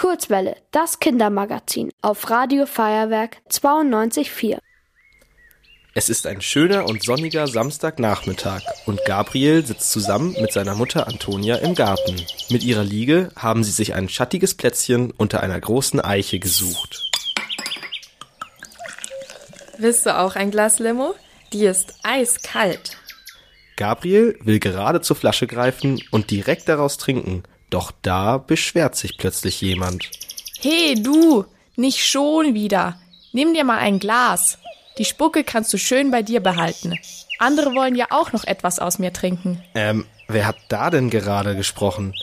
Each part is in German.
Kurzwelle, das Kindermagazin auf Radio Feuerwerk 92.4. Es ist ein schöner und sonniger Samstagnachmittag und Gabriel sitzt zusammen mit seiner Mutter Antonia im Garten. Mit ihrer Liege haben sie sich ein schattiges Plätzchen unter einer großen Eiche gesucht. Willst du auch ein Glas Limo? Die ist eiskalt. Gabriel will gerade zur Flasche greifen und direkt daraus trinken, doch da beschwert sich plötzlich jemand. Hey du, nicht schon wieder. Nimm dir mal ein Glas. Die Spucke kannst du schön bei dir behalten. Andere wollen ja auch noch etwas aus mir trinken. Ähm, wer hat da denn gerade gesprochen?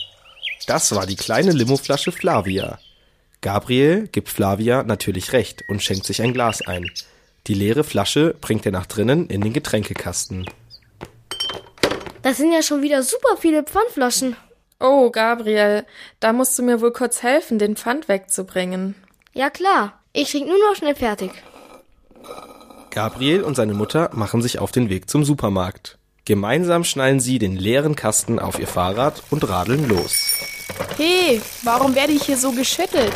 Das war die kleine Limoflasche Flavia. Gabriel gibt Flavia natürlich recht und schenkt sich ein Glas ein. Die leere Flasche bringt er nach drinnen in den Getränkekasten. Das sind ja schon wieder super viele Pfandflaschen. Oh, Gabriel, da musst du mir wohl kurz helfen, den Pfand wegzubringen. Ja klar, ich trinke nur noch schnell fertig. Gabriel und seine Mutter machen sich auf den Weg zum Supermarkt. Gemeinsam schnallen sie den leeren Kasten auf ihr Fahrrad und radeln los. Hey, warum werde ich hier so geschüttelt?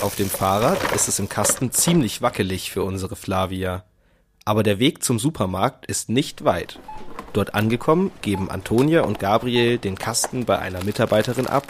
Auf dem Fahrrad ist es im Kasten ziemlich wackelig für unsere Flavia. Aber der Weg zum Supermarkt ist nicht weit. Dort angekommen, geben Antonia und Gabriel den Kasten bei einer Mitarbeiterin ab,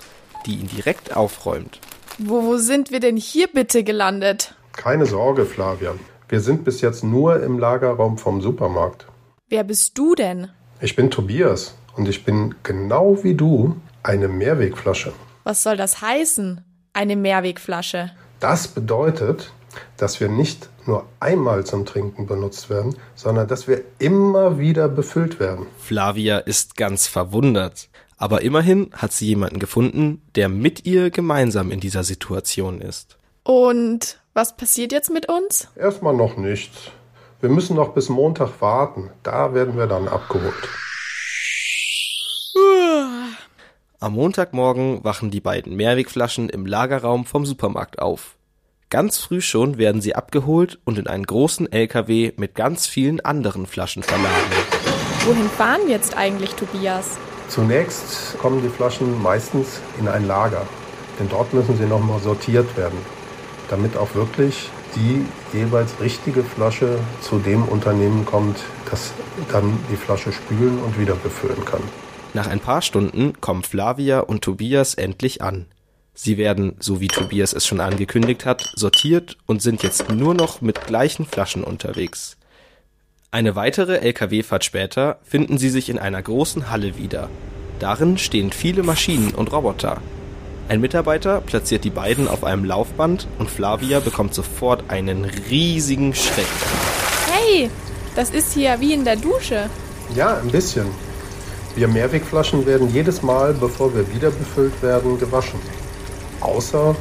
die ihn direkt aufräumt. Wo, wo sind wir denn hier bitte gelandet? Keine Sorge, Flavia. Wir sind bis jetzt nur im Lagerraum vom Supermarkt. Wer bist du denn? Ich bin Tobias und ich bin genau wie du eine Mehrwegflasche. Was soll das heißen? Eine Mehrwegflasche. Das bedeutet, dass wir nicht nur einmal zum Trinken benutzt werden, sondern dass wir immer wieder befüllt werden. Flavia ist ganz verwundert. Aber immerhin hat sie jemanden gefunden, der mit ihr gemeinsam in dieser Situation ist. Und was passiert jetzt mit uns? Erstmal noch nichts. Wir müssen noch bis Montag warten. Da werden wir dann abgeholt. Am Montagmorgen wachen die beiden Mehrwegflaschen im Lagerraum vom Supermarkt auf. Ganz früh schon werden sie abgeholt und in einen großen LKW mit ganz vielen anderen Flaschen verladen. Wohin fahren jetzt eigentlich, Tobias? Zunächst kommen die Flaschen meistens in ein Lager, denn dort müssen sie nochmal sortiert werden, damit auch wirklich die jeweils richtige Flasche zu dem Unternehmen kommt, das dann die Flasche spülen und wieder befüllen kann. Nach ein paar Stunden kommen Flavia und Tobias endlich an. Sie werden, so wie Tobias es schon angekündigt hat, sortiert und sind jetzt nur noch mit gleichen Flaschen unterwegs. Eine weitere Lkw-Fahrt später finden sie sich in einer großen Halle wieder. Darin stehen viele Maschinen und Roboter. Ein Mitarbeiter platziert die beiden auf einem Laufband und Flavia bekommt sofort einen riesigen Schreck. Hey, das ist hier wie in der Dusche. Ja, ein bisschen. Wir Mehrwegflaschen werden jedes Mal, bevor wir wieder befüllt werden, gewaschen. Außer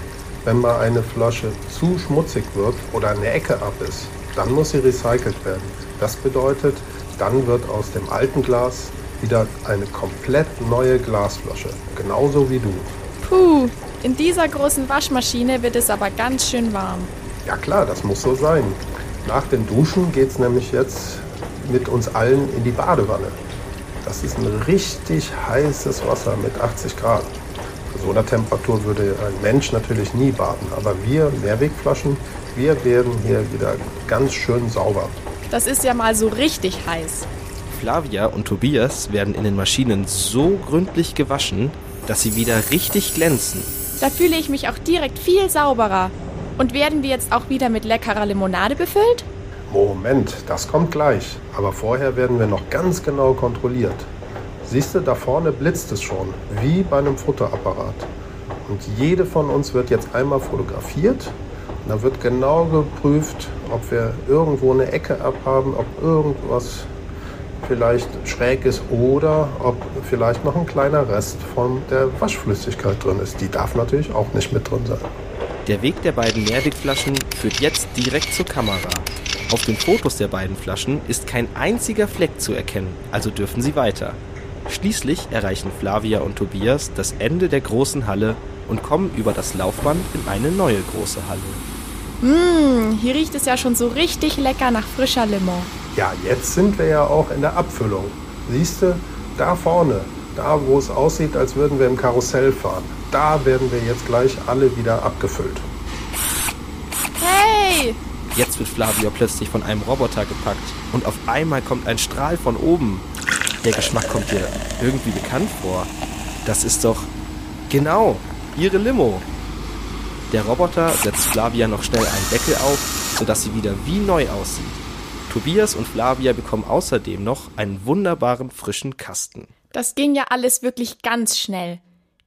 wenn mal eine Flasche zu schmutzig wird oder eine Ecke ab ist, dann muss sie recycelt werden. Das bedeutet, dann wird aus dem alten Glas wieder eine komplett neue Glasflasche, genauso wie du. Puh, in dieser großen Waschmaschine wird es aber ganz schön warm. Ja klar, das muss so sein. Nach dem Duschen geht es nämlich jetzt mit uns allen in die Badewanne. Das ist ein richtig heißes Wasser mit 80 Grad. So einer Temperatur würde ein Mensch natürlich nie baden. Aber wir Mehrwegflaschen, wir werden hier wieder ganz schön sauber. Das ist ja mal so richtig heiß. Flavia und Tobias werden in den Maschinen so gründlich gewaschen, dass sie wieder richtig glänzen. Da fühle ich mich auch direkt viel sauberer. Und werden wir jetzt auch wieder mit leckerer Limonade befüllt? Moment, das kommt gleich. Aber vorher werden wir noch ganz genau kontrolliert. Siehst du, da vorne blitzt es schon, wie bei einem Fotoapparat. Und jede von uns wird jetzt einmal fotografiert. Und da wird genau geprüft, ob wir irgendwo eine Ecke abhaben, ob irgendwas vielleicht schräg ist oder ob vielleicht noch ein kleiner Rest von der Waschflüssigkeit drin ist. Die darf natürlich auch nicht mit drin sein. Der Weg der beiden Mehrwegflaschen führt jetzt direkt zur Kamera. Auf den Fotos der beiden Flaschen ist kein einziger Fleck zu erkennen, also dürfen sie weiter. Schließlich erreichen Flavia und Tobias das Ende der großen Halle und kommen über das Laufband in eine neue große Halle. Mmh, hier riecht es ja schon so richtig lecker nach frischer Limo. Ja, jetzt sind wir ja auch in der Abfüllung. Siehst du, da vorne, da wo es aussieht, als würden wir im Karussell fahren, da werden wir jetzt gleich alle wieder abgefüllt. Hey! Jetzt wird Flavia plötzlich von einem Roboter gepackt und auf einmal kommt ein Strahl von oben. Der Geschmack kommt dir irgendwie bekannt vor. Das ist doch genau ihre Limo. Der Roboter setzt Flavia noch schnell einen Deckel auf, sodass sie wieder wie neu aussieht. Tobias und Flavia bekommen außerdem noch einen wunderbaren frischen Kasten. Das ging ja alles wirklich ganz schnell.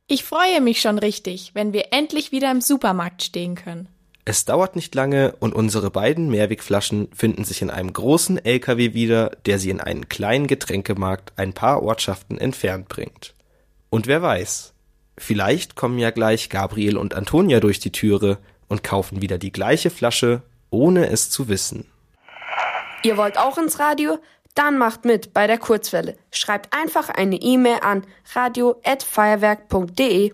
Ich freue mich schon richtig, wenn wir endlich wieder im Supermarkt stehen können. Es dauert nicht lange und unsere beiden Mehrwegflaschen finden sich in einem großen LKW wieder, der sie in einen kleinen Getränkemarkt ein paar Ortschaften entfernt bringt. Und wer weiß, vielleicht kommen ja gleich Gabriel und Antonia durch die Türe und kaufen wieder die gleiche Flasche, ohne es zu wissen. Ihr wollt auch ins Radio? Dann macht mit bei der Kurzwelle. Schreibt einfach eine E-Mail an radio@feuerwerk.de.